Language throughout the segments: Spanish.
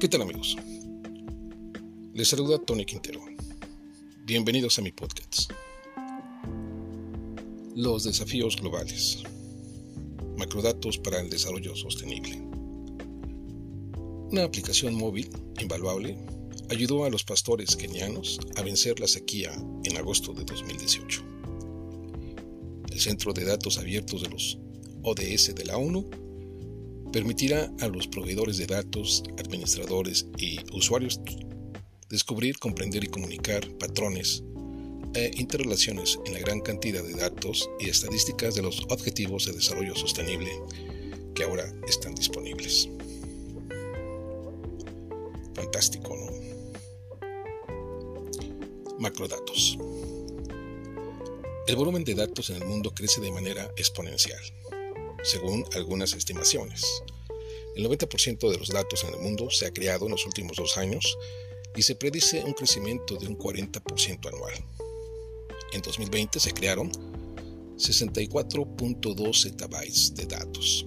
¿Qué tal amigos? Les saluda Tony Quintero. Bienvenidos a mi podcast. Los desafíos globales. Macrodatos para el desarrollo sostenible. Una aplicación móvil invaluable ayudó a los pastores kenianos a vencer la sequía en agosto de 2018. El Centro de Datos Abiertos de los ODS de la ONU permitirá a los proveedores de datos, administradores y usuarios descubrir, comprender y comunicar patrones e interrelaciones en la gran cantidad de datos y estadísticas de los objetivos de desarrollo sostenible que ahora están disponibles. Fantástico, ¿no? Macrodatos. El volumen de datos en el mundo crece de manera exponencial según algunas estimaciones. El 90% de los datos en el mundo se ha creado en los últimos dos años y se predice un crecimiento de un 40% anual. En 2020 se crearon 64.2 zettabytes de datos,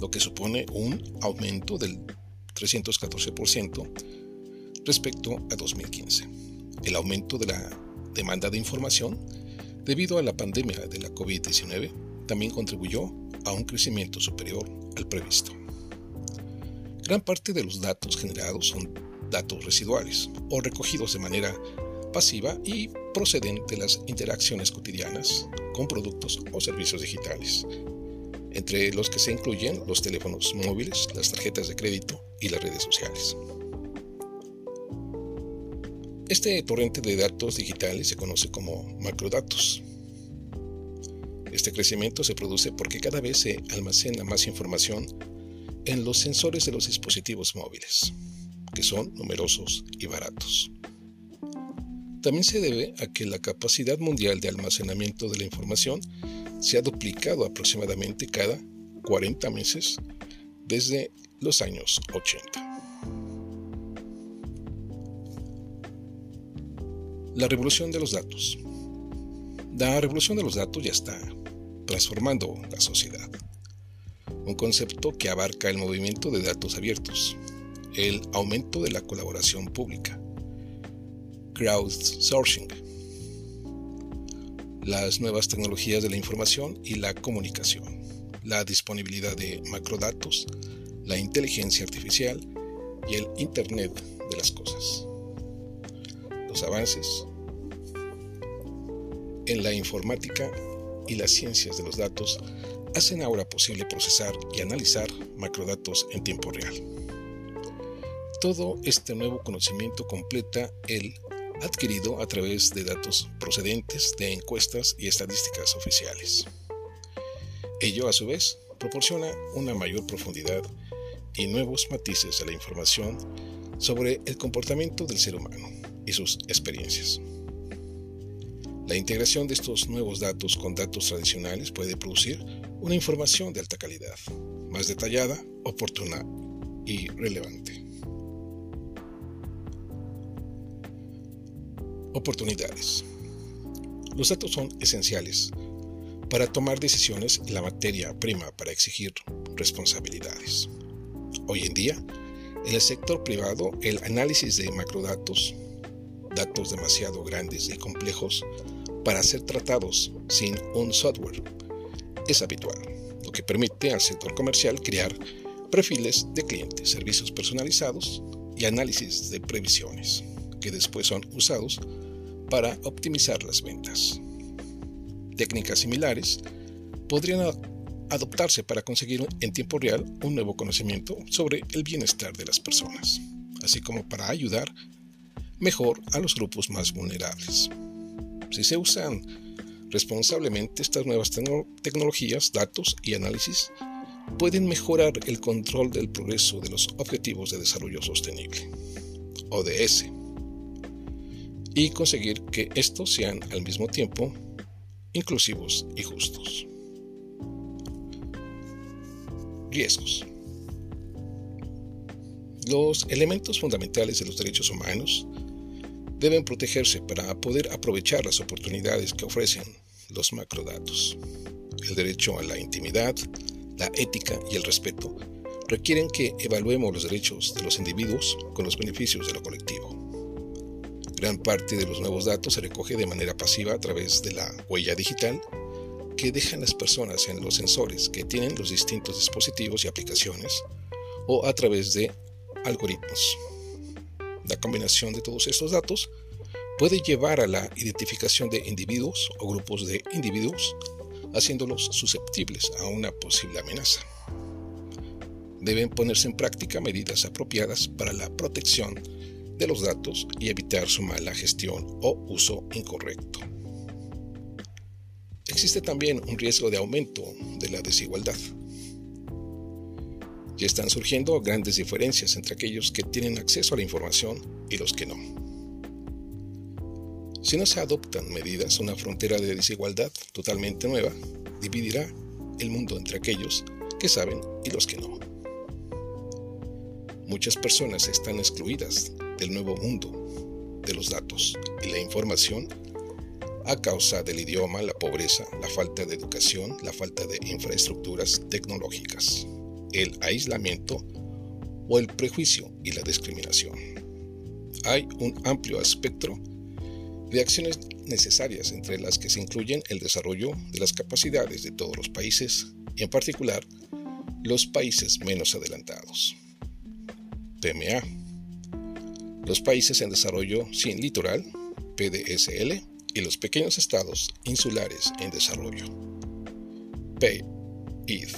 lo que supone un aumento del 314% respecto a 2015. El aumento de la demanda de información debido a la pandemia de la COVID-19, también contribuyó a un crecimiento superior al previsto. Gran parte de los datos generados son datos residuales o recogidos de manera pasiva y proceden de las interacciones cotidianas con productos o servicios digitales, entre los que se incluyen los teléfonos móviles, las tarjetas de crédito y las redes sociales. Este torrente de datos digitales se conoce como macrodatos. Este crecimiento se produce porque cada vez se almacena más información en los sensores de los dispositivos móviles, que son numerosos y baratos. También se debe a que la capacidad mundial de almacenamiento de la información se ha duplicado aproximadamente cada 40 meses desde los años 80. La revolución de los datos. La revolución de los datos ya está transformando la sociedad. Un concepto que abarca el movimiento de datos abiertos, el aumento de la colaboración pública, crowdsourcing, las nuevas tecnologías de la información y la comunicación, la disponibilidad de macrodatos, la inteligencia artificial y el Internet de las Cosas los avances en la informática y las ciencias de los datos hacen ahora posible procesar y analizar macrodatos en tiempo real. Todo este nuevo conocimiento completa el adquirido a través de datos procedentes de encuestas y estadísticas oficiales. Ello, a su vez, proporciona una mayor profundidad y nuevos matices a la información sobre el comportamiento del ser humano y sus experiencias. La integración de estos nuevos datos con datos tradicionales puede producir una información de alta calidad, más detallada, oportuna y relevante. Oportunidades. Los datos son esenciales para tomar decisiones en la materia prima para exigir responsabilidades. Hoy en día, en el sector privado, el análisis de macrodatos datos demasiado grandes y complejos para ser tratados sin un software. Es habitual, lo que permite al sector comercial crear perfiles de clientes, servicios personalizados y análisis de previsiones, que después son usados para optimizar las ventas. Técnicas similares podrían adoptarse para conseguir en tiempo real un nuevo conocimiento sobre el bienestar de las personas, así como para ayudar mejor a los grupos más vulnerables. Si se usan responsablemente estas nuevas tecnologías, datos y análisis, pueden mejorar el control del progreso de los Objetivos de Desarrollo Sostenible, ODS, y conseguir que estos sean al mismo tiempo inclusivos y justos. Riesgos. Los elementos fundamentales de los derechos humanos deben protegerse para poder aprovechar las oportunidades que ofrecen los macrodatos. El derecho a la intimidad, la ética y el respeto requieren que evaluemos los derechos de los individuos con los beneficios de lo colectivo. Gran parte de los nuevos datos se recoge de manera pasiva a través de la huella digital que dejan las personas en los sensores que tienen los distintos dispositivos y aplicaciones o a través de algoritmos. La combinación de todos estos datos puede llevar a la identificación de individuos o grupos de individuos, haciéndolos susceptibles a una posible amenaza. Deben ponerse en práctica medidas apropiadas para la protección de los datos y evitar su mala gestión o uso incorrecto. Existe también un riesgo de aumento de la desigualdad. Ya están surgiendo grandes diferencias entre aquellos que tienen acceso a la información y los que no. Si no se adoptan medidas, una frontera de desigualdad totalmente nueva dividirá el mundo entre aquellos que saben y los que no. Muchas personas están excluidas del nuevo mundo de los datos y la información a causa del idioma, la pobreza, la falta de educación, la falta de infraestructuras tecnológicas, el aislamiento o el prejuicio y la discriminación. Hay un amplio espectro de acciones necesarias entre las que se incluyen el desarrollo de las capacidades de todos los países y en particular los países menos adelantados. PMA. Los países en desarrollo sin litoral, PDSL, y los pequeños estados insulares en desarrollo. PEID.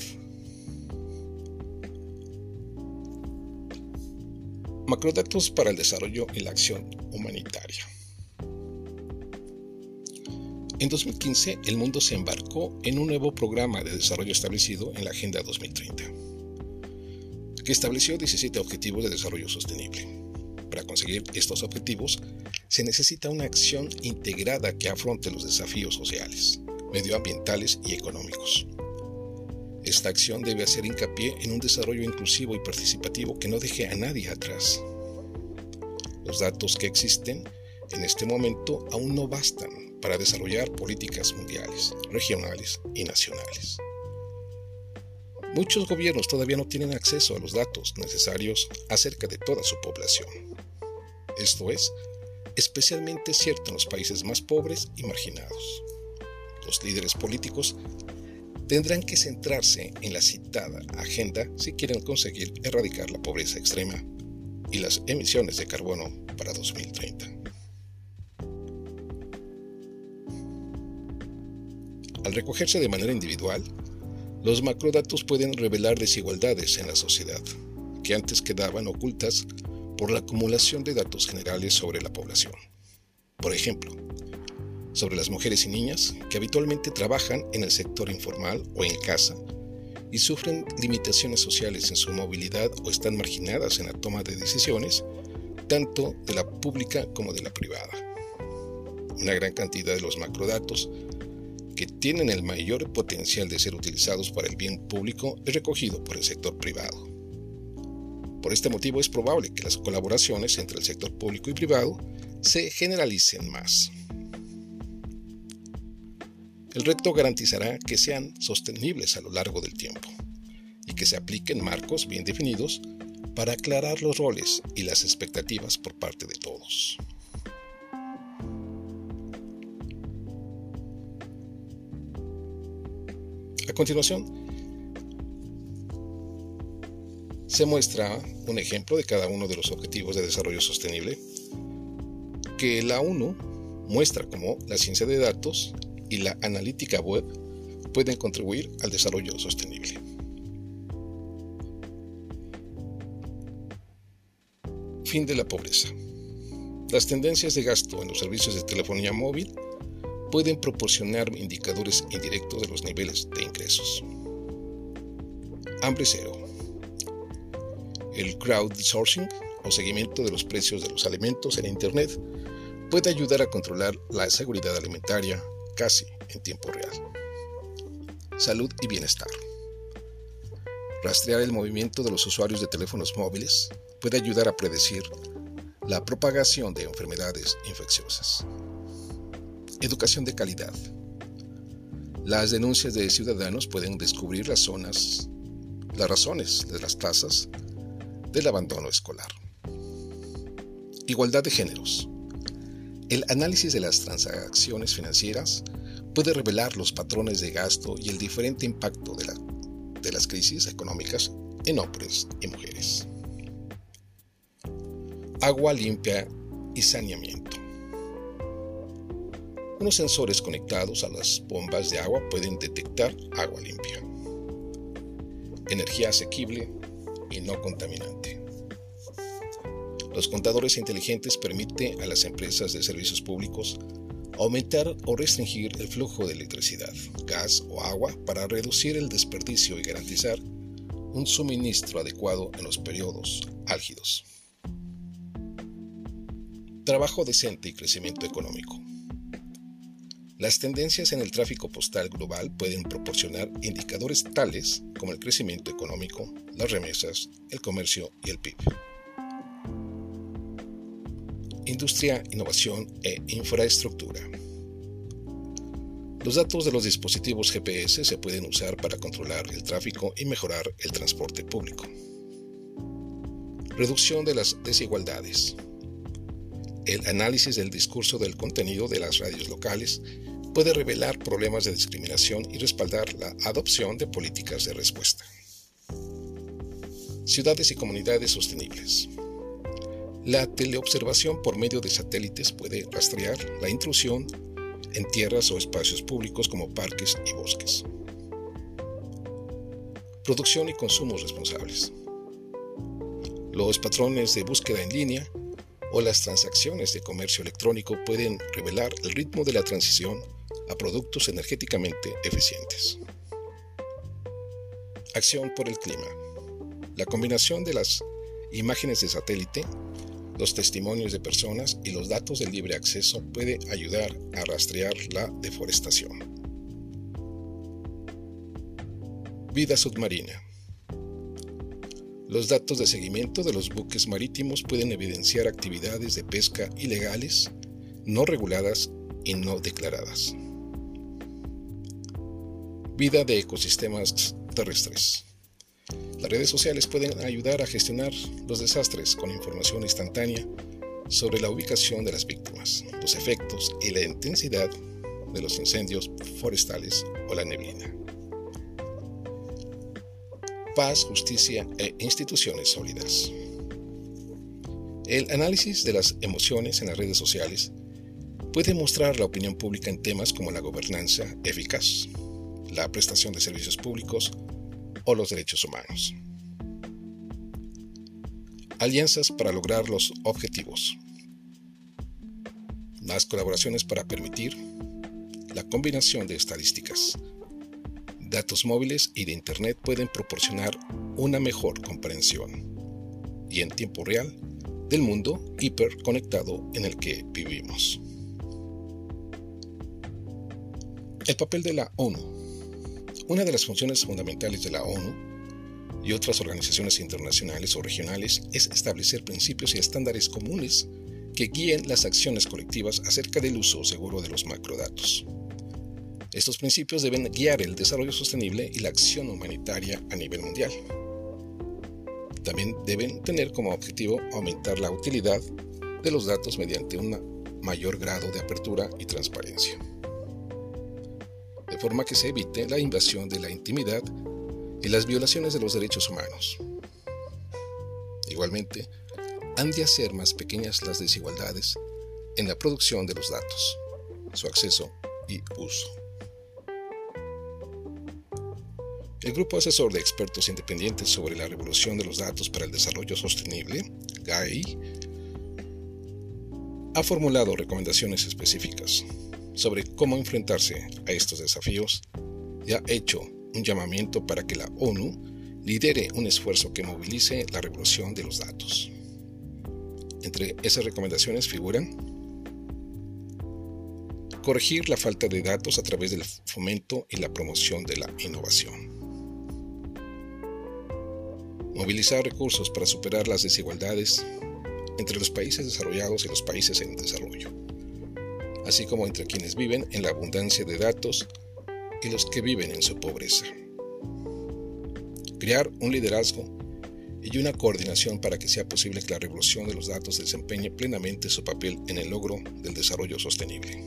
Macrodatos para el desarrollo y la acción humanitaria. En 2015, el mundo se embarcó en un nuevo programa de desarrollo establecido en la Agenda 2030, que estableció 17 objetivos de desarrollo sostenible. Para conseguir estos objetivos, se necesita una acción integrada que afronte los desafíos sociales, medioambientales y económicos. Esta acción debe hacer hincapié en un desarrollo inclusivo y participativo que no deje a nadie atrás. Los datos que existen en este momento aún no bastan para desarrollar políticas mundiales, regionales y nacionales. Muchos gobiernos todavía no tienen acceso a los datos necesarios acerca de toda su población. Esto es especialmente cierto en los países más pobres y marginados. Los líderes políticos tendrán que centrarse en la citada agenda si quieren conseguir erradicar la pobreza extrema y las emisiones de carbono para 2030. Al recogerse de manera individual, los macrodatos pueden revelar desigualdades en la sociedad que antes quedaban ocultas por la acumulación de datos generales sobre la población. Por ejemplo, sobre las mujeres y niñas que habitualmente trabajan en el sector informal o en casa y sufren limitaciones sociales en su movilidad o están marginadas en la toma de decisiones, tanto de la pública como de la privada. Una gran cantidad de los macrodatos que tienen el mayor potencial de ser utilizados para el bien público es recogido por el sector privado. Por este motivo es probable que las colaboraciones entre el sector público y privado se generalicen más. El reto garantizará que sean sostenibles a lo largo del tiempo y que se apliquen marcos bien definidos para aclarar los roles y las expectativas por parte de todos. A continuación, se muestra un ejemplo de cada uno de los objetivos de desarrollo sostenible que la ONU muestra cómo la ciencia de datos y la analítica web pueden contribuir al desarrollo sostenible. Fin de la pobreza. Las tendencias de gasto en los servicios de telefonía móvil pueden proporcionar indicadores indirectos de los niveles de ingresos. Hambre cero. El crowdsourcing o seguimiento de los precios de los alimentos en Internet puede ayudar a controlar la seguridad alimentaria casi en tiempo real. Salud y bienestar. Rastrear el movimiento de los usuarios de teléfonos móviles puede ayudar a predecir la propagación de enfermedades infecciosas. Educación de calidad. Las denuncias de ciudadanos pueden descubrir las zonas, las razones de las tasas del abandono escolar. Igualdad de géneros. El análisis de las transacciones financieras puede revelar los patrones de gasto y el diferente impacto de, las crisis económicas en hombres y mujeres. Agua limpia y saneamiento. Unos sensores conectados a las bombas de agua pueden detectar agua limpia, energía asequible y no contaminante. Los contadores inteligentes permiten a las empresas de servicios públicos aumentar o restringir el flujo de electricidad, gas o agua para reducir el desperdicio y garantizar un suministro adecuado en los periodos álgidos. Trabajo decente y crecimiento económico. Las tendencias en el tráfico postal global pueden proporcionar indicadores tales como el crecimiento económico, las remesas, el comercio y el PIB. Industria, innovación e infraestructura. Los datos de los dispositivos GPS se pueden usar para controlar el tráfico y mejorar el transporte público. Reducción de las desigualdades. El análisis del discurso del contenido de las radios locales puede revelar problemas de discriminación y respaldar la adopción de políticas de respuesta. Ciudades y comunidades sostenibles. La teleobservación por medio de satélites puede rastrear la intrusión en tierras o espacios públicos como parques y bosques. Producción y consumo responsables. Los patrones de búsqueda en línea o las transacciones de comercio electrónico pueden revelar el ritmo de la transición a productos energéticamente eficientes. Acción por el clima. La combinación de las imágenes de satélite, los testimonios de personas y los datos de libre acceso puede ayudar a rastrear la deforestación. Vida submarina. Los datos de seguimiento de los buques marítimos pueden evidenciar actividades de pesca ilegales, no reguladas y no declaradas. Vida de ecosistemas terrestres. Las redes sociales pueden ayudar a gestionar los desastres con información instantánea sobre la ubicación de las víctimas, los efectos y la intensidad de los incendios forestales o la neblina paz, justicia e instituciones sólidas. El análisis de las emociones en las redes sociales puede mostrar la opinión pública en temas como la gobernanza eficaz, la prestación de servicios públicos o los derechos humanos. Alianzas para lograr los objetivos. Más colaboraciones para permitir la combinación de estadísticas, datos móviles y de Internet pueden proporcionar una mejor comprensión y en tiempo real del mundo hiperconectado en el que vivimos. El papel de la ONU. Una de las funciones fundamentales de la ONU y otras organizaciones internacionales o regionales es establecer principios y estándares comunes que guíen las acciones colectivas acerca del uso seguro de los macrodatos. Estos principios deben guiar el desarrollo sostenible y la acción humanitaria a nivel mundial. También deben tener como objetivo aumentar la utilidad de los datos mediante un mayor grado de apertura y transparencia, de forma que se evite la invasión de la intimidad y las violaciones de los derechos humanos. Igualmente, han de hacer más pequeñas las desigualdades en la producción de los datos, su acceso y uso. El Grupo Asesor de Expertos Independientes sobre la Revolución de los Datos para el Desarrollo Sostenible, GAI, ha formulado recomendaciones específicas sobre cómo enfrentarse a estos desafíos y ha hecho un llamamiento para que la ONU lidere un esfuerzo que movilice la revolución de los datos. Entre esas recomendaciones figuran corregir la falta de datos a través del fomento y la promoción de la innovación movilizar recursos para superar las desigualdades entre los países desarrollados y los países en desarrollo, así como entre quienes viven en la abundancia de datos y los que viven en su pobreza. Crear un liderazgo y una coordinación para que sea posible que la revolución de los datos desempeñe plenamente su papel en el logro del desarrollo sostenible.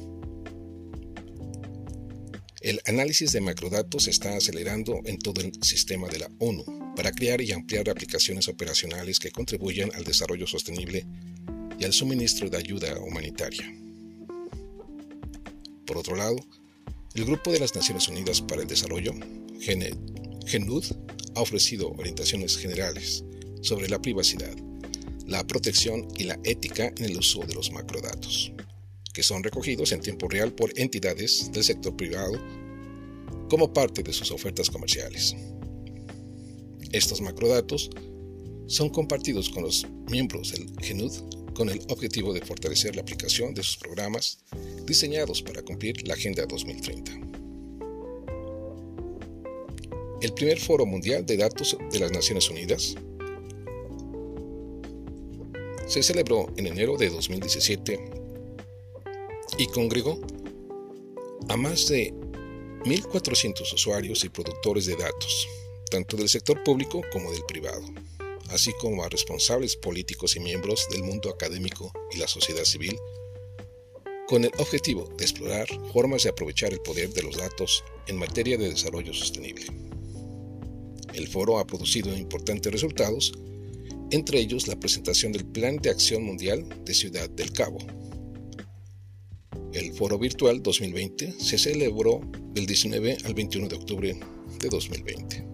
El análisis de macrodatos se está acelerando en todo el sistema de la ONU para crear y ampliar aplicaciones operacionales que contribuyan al desarrollo sostenible y al suministro de ayuda humanitaria. Por otro lado, el Grupo de las Naciones Unidas para el Desarrollo, GENUD, ha ofrecido orientaciones generales sobre la privacidad, la protección y la ética en el uso de los macrodatos, que son recogidos en tiempo real por entidades del sector privado como parte de sus ofertas comerciales. Estos macrodatos son compartidos con los miembros del GENUD con el objetivo de fortalecer la aplicación de sus programas diseñados para cumplir la Agenda 2030. El primer Foro Mundial de Datos de las Naciones Unidas se celebró en enero de 2017 y congregó a más de 1.400 usuarios y productores de datos, tanto del sector público como del privado, así como a responsables políticos y miembros del mundo académico y la sociedad civil, con el objetivo de explorar formas de aprovechar el poder de los datos en materia de desarrollo sostenible. El foro ha producido importantes resultados entre ellos la presentación del Plan de Acción Mundial de Ciudad del Cabo. El Foro Virtual 2020 se celebró del 19 al 21 de octubre de 2020.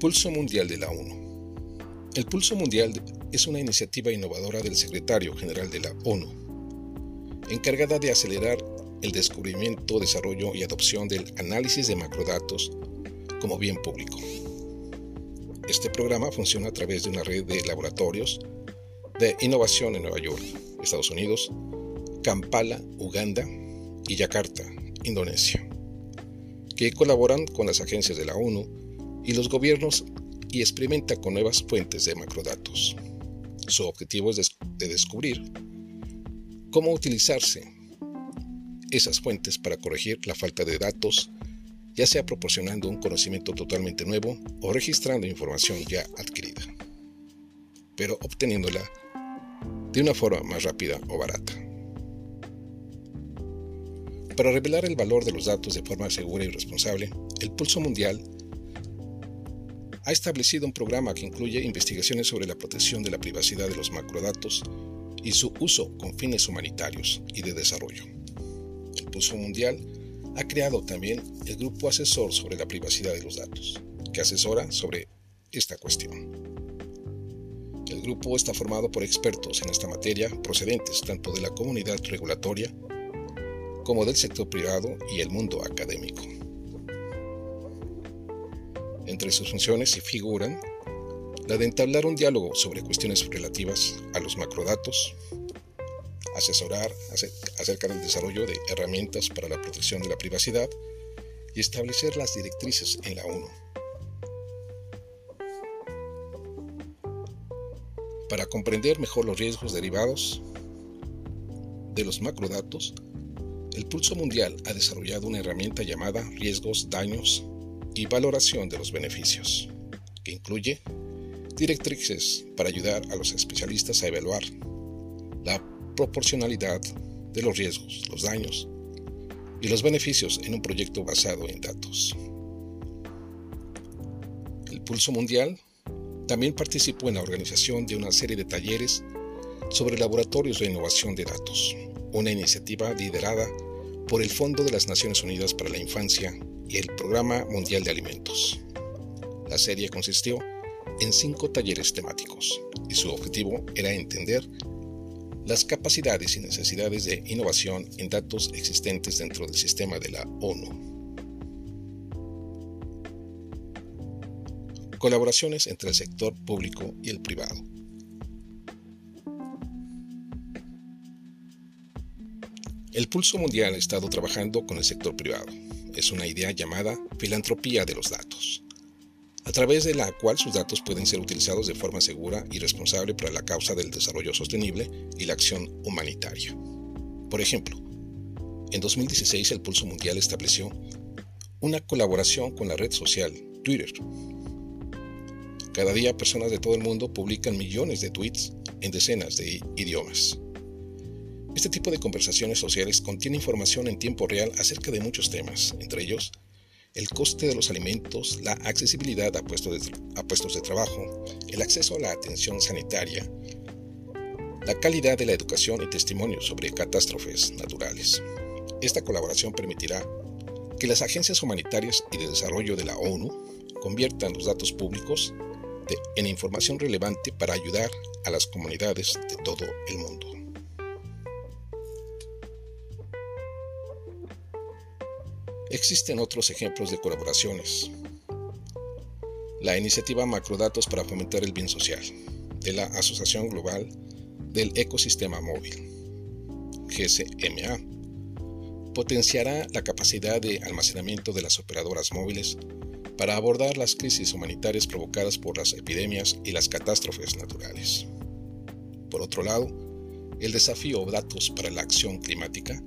Pulso Mundial de la ONU. El Pulso Mundial es una iniciativa innovadora del secretario general de la ONU, encargada de acelerar el descubrimiento, desarrollo y adopción del análisis de macrodatos como bien público. Este programa funciona a través de una red de laboratorios de innovación en Nueva York, Estados Unidos, Kampala, Uganda y Yakarta, Indonesia, que colaboran con las agencias de la ONU y los gobiernos y experimenta con nuevas fuentes de macrodatos. Su objetivo es de descubrir cómo utilizarse esas fuentes para corregir la falta de datos ya sea proporcionando un conocimiento totalmente nuevo o registrando información ya adquirida, pero obteniéndola de una forma más rápida o barata. Para revelar el valor de los datos de forma segura y responsable, el Pulso Mundial ha establecido un programa que incluye investigaciones sobre la protección de la privacidad de los macrodatos y su uso con fines humanitarios y de desarrollo. El Pulso Mundial ha creado también el Grupo Asesor sobre la Privacidad de los Datos, que asesora sobre esta cuestión. El grupo está formado por expertos en esta materia procedentes tanto de la comunidad regulatoria como del sector privado y el mundo académico. Entre sus funciones se figuran la de entablar un diálogo sobre cuestiones relativas a los macrodatos, asesorar acerca del desarrollo de herramientas para la protección de la privacidad y establecer las directrices en la ONU. Para comprender mejor los riesgos derivados de los macrodatos, el Pulso Mundial ha desarrollado una herramienta llamada Riesgos, Daños y Valoración de los Beneficios, que incluye directrices para ayudar a los especialistas a evaluar la proporcionalidad de los riesgos, los daños y los beneficios en un proyecto basado en datos. El Pulso Mundial también participó en la organización de una serie de talleres sobre laboratorios de innovación de datos, una iniciativa liderada por el Fondo de las Naciones Unidas para la Infancia y el Programa Mundial de Alimentos. La serie consistió en cinco talleres temáticos y su objetivo era entender las capacidades y necesidades de innovación en datos existentes dentro del sistema de la ONU. Colaboraciones entre el sector público y el privado. El Pulso Mundial ha estado trabajando con el sector privado. Es una idea llamada filantropía de los datos a través de la cual sus datos pueden ser utilizados de forma segura y responsable para la causa del desarrollo sostenible y la acción humanitaria. Por ejemplo, En 2016 el Pulso Mundial estableció una colaboración con la red social Twitter. Cada día personas de todo el mundo publican millones de tweets en decenas de idiomas. Este tipo de conversaciones sociales contiene información en tiempo real acerca de muchos temas, entre ellos el coste de los alimentos, la accesibilidad a puestos, de, trabajo, el acceso a la atención sanitaria, la calidad de la educación y testimonios sobre catástrofes naturales. Esta colaboración permitirá que las agencias humanitarias y de desarrollo de la ONU conviertan los datos públicos en información relevante para ayudar a las comunidades de todo el mundo. Existen otros ejemplos de colaboraciones. La iniciativa Macrodatos para fomentar el bien social de la Asociación Global del Ecosistema Móvil, GCMA, potenciará la capacidad de almacenamiento de las operadoras móviles para abordar las crisis humanitarias provocadas por las epidemias y las catástrofes naturales. Por otro lado, el desafío Datos para la Acción Climática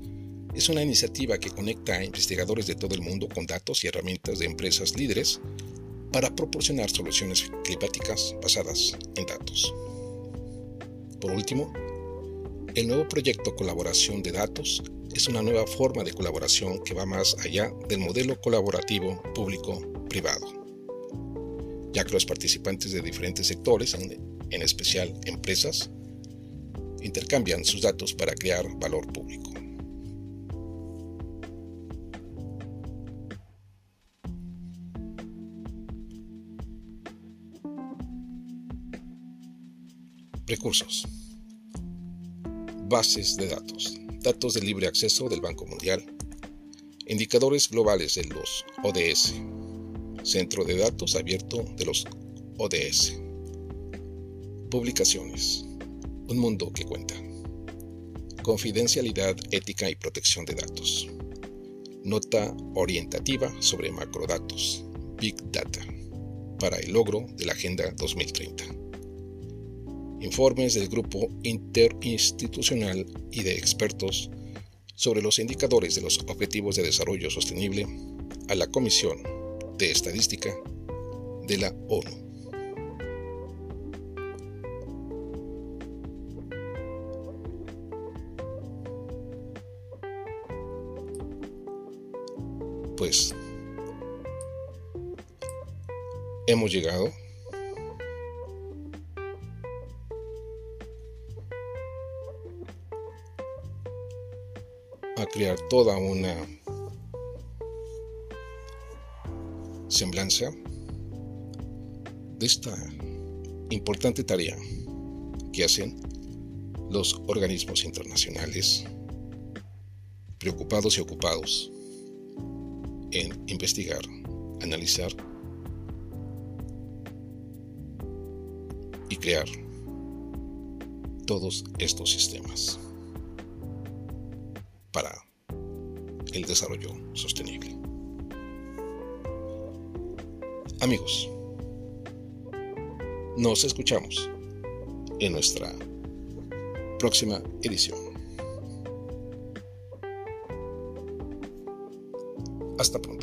es una iniciativa que conecta a investigadores de todo el mundo con datos y herramientas de empresas líderes para proporcionar soluciones climáticas basadas en datos. Por último, el nuevo proyecto Colaboración de Datos es una nueva forma de colaboración que va más allá del modelo colaborativo público-privado, ya que los participantes de diferentes sectores, en, especial empresas, intercambian sus datos para crear valor público. Recursos. Bases de datos. Datos de libre acceso del Banco Mundial. Indicadores globales de los ODS. Centro de datos abierto de los ODS. Publicaciones. Un mundo que cuenta. Confidencialidad, ética y protección de datos. Nota orientativa sobre macrodatos. Big Data. Para el logro de la Agenda 2030 informes del Grupo Interinstitucional y de expertos sobre los indicadores de los Objetivos de Desarrollo Sostenible a la Comisión de Estadística de la ONU. Pues hemos llegado crear toda una semblanza de esta importante tarea que hacen los organismos internacionales preocupados y ocupados en investigar, analizar y crear todos estos sistemas el desarrollo sostenible. Amigos, nos escuchamos en nuestra próxima edición. Hasta pronto.